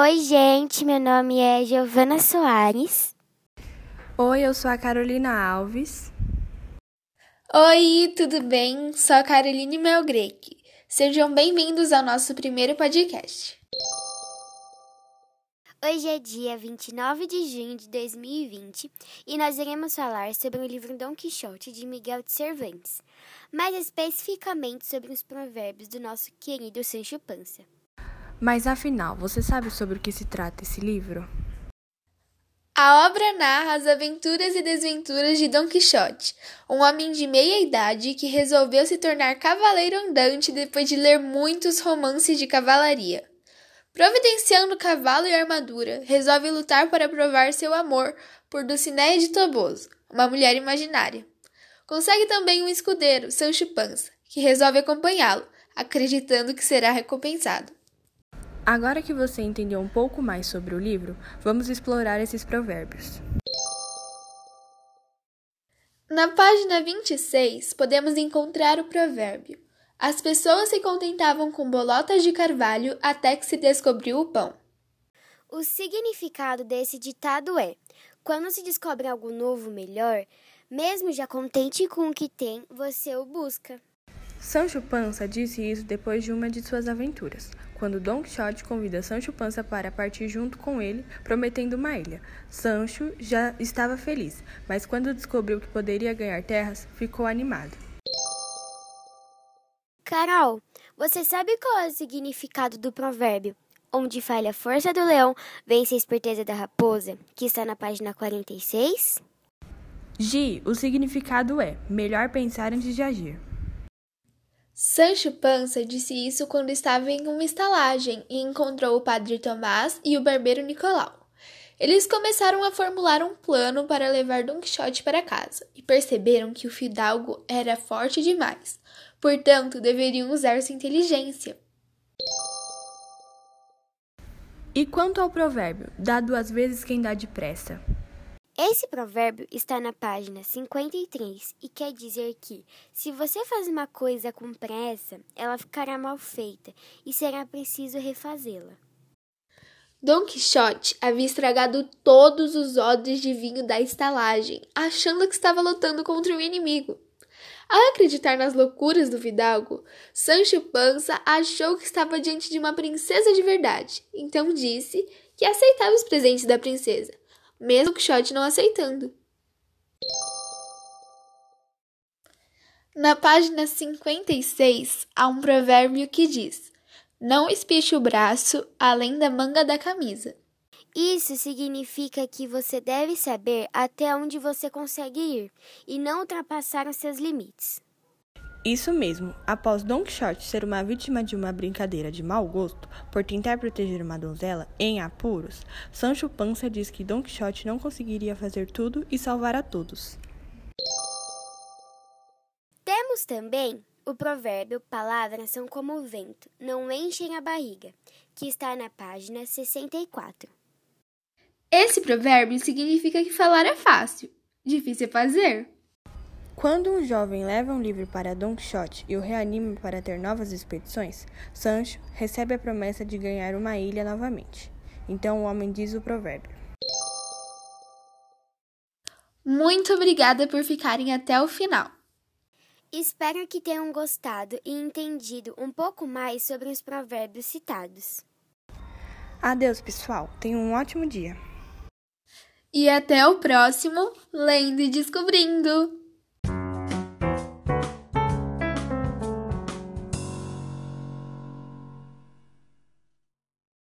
Oi, gente, meu nome é Giovana Soares. Oi, eu sou a Carolina Alves. Oi, tudo bem? Sou a Caroline Melgrec. Sejam bem-vindos ao nosso primeiro podcast. Hoje é dia 29 de junho de 2020 e nós iremos falar sobre o livro Dom Quixote de Miguel de Cervantes, mais especificamente sobre os provérbios do nosso querido Sancho Panza. Mas afinal, você sabe sobre o que se trata esse livro? A obra narra as aventuras e desventuras de Dom Quixote, um homem de meia idade que resolveu se tornar cavaleiro andante depois de ler muitos romances de cavalaria. Providenciando cavalo e armadura, resolve lutar para provar seu amor por Dulcineia de Toboso, uma mulher imaginária. Consegue também um escudeiro, Sancho Panza, que resolve acompanhá-lo, acreditando que será recompensado. Agora que você entendeu um pouco mais sobre o livro, vamos explorar esses provérbios. Na página 26, podemos encontrar o provérbio: As pessoas se contentavam com bolotas de carvalho até que se descobriu o pão. O significado desse ditado é: quando se descobre algo novo melhor, mesmo já contente com o que tem, você o busca. Sancho Panza disse isso depois de uma de suas aventuras, quando Don Quixote convida Sancho Panza para partir junto com ele, prometendo uma ilha. Sancho já estava feliz, mas quando descobriu que poderia ganhar terras, ficou animado. Carol, você sabe qual é o significado do provérbio? Onde falha a força do leão, vence a esperteza da raposa, que está na página 46? Gi, o significado é melhor pensar antes de agir. Sancho Panza disse isso quando estava em uma estalagem e encontrou o padre Tomás e o barbeiro Nicolau. Eles começaram a formular um plano para levar Don Quixote para casa e perceberam que o fidalgo era forte demais, portanto, deveriam usar sua inteligência. E quanto ao provérbio, dá duas vezes quem dá depressa? Esse provérbio está na página 53 e quer dizer que, se você faz uma coisa com pressa, ela ficará mal feita e será preciso refazê-la. Dom Quixote havia estragado todos os odres de vinho da estalagem, achando que estava lutando contra o inimigo. Ao acreditar nas loucuras do Fidalgo, Sancho Panza achou que estava diante de uma princesa de verdade, então disse que aceitava os presentes da princesa mesmo Quixote não aceitando. Na página 56 há um provérbio que diz: Não espiche o braço além da manga da camisa. Isso significa que você deve saber até onde você consegue ir e não ultrapassar os seus limites. Isso mesmo. Após Don Quixote ser uma vítima de uma brincadeira de mau gosto por tentar proteger uma donzela em apuros, Sancho Panza diz que Don Quixote não conseguiria fazer tudo e salvar a todos. Temos também o provérbio Palavras são como o vento, não enchem a barriga, que está na página 64. Esse provérbio significa que falar é fácil, difícil é fazer. Quando um jovem leva um livro para Don Quixote e o reanima para ter novas expedições, Sancho recebe a promessa de ganhar uma ilha novamente. Então o homem diz o provérbio. Muito obrigada por ficarem até o final. Espero que tenham gostado e entendido um pouco mais sobre os provérbios citados. Adeus, pessoal. Tenham um ótimo dia. E até o próximo Lendo e Descobrindo!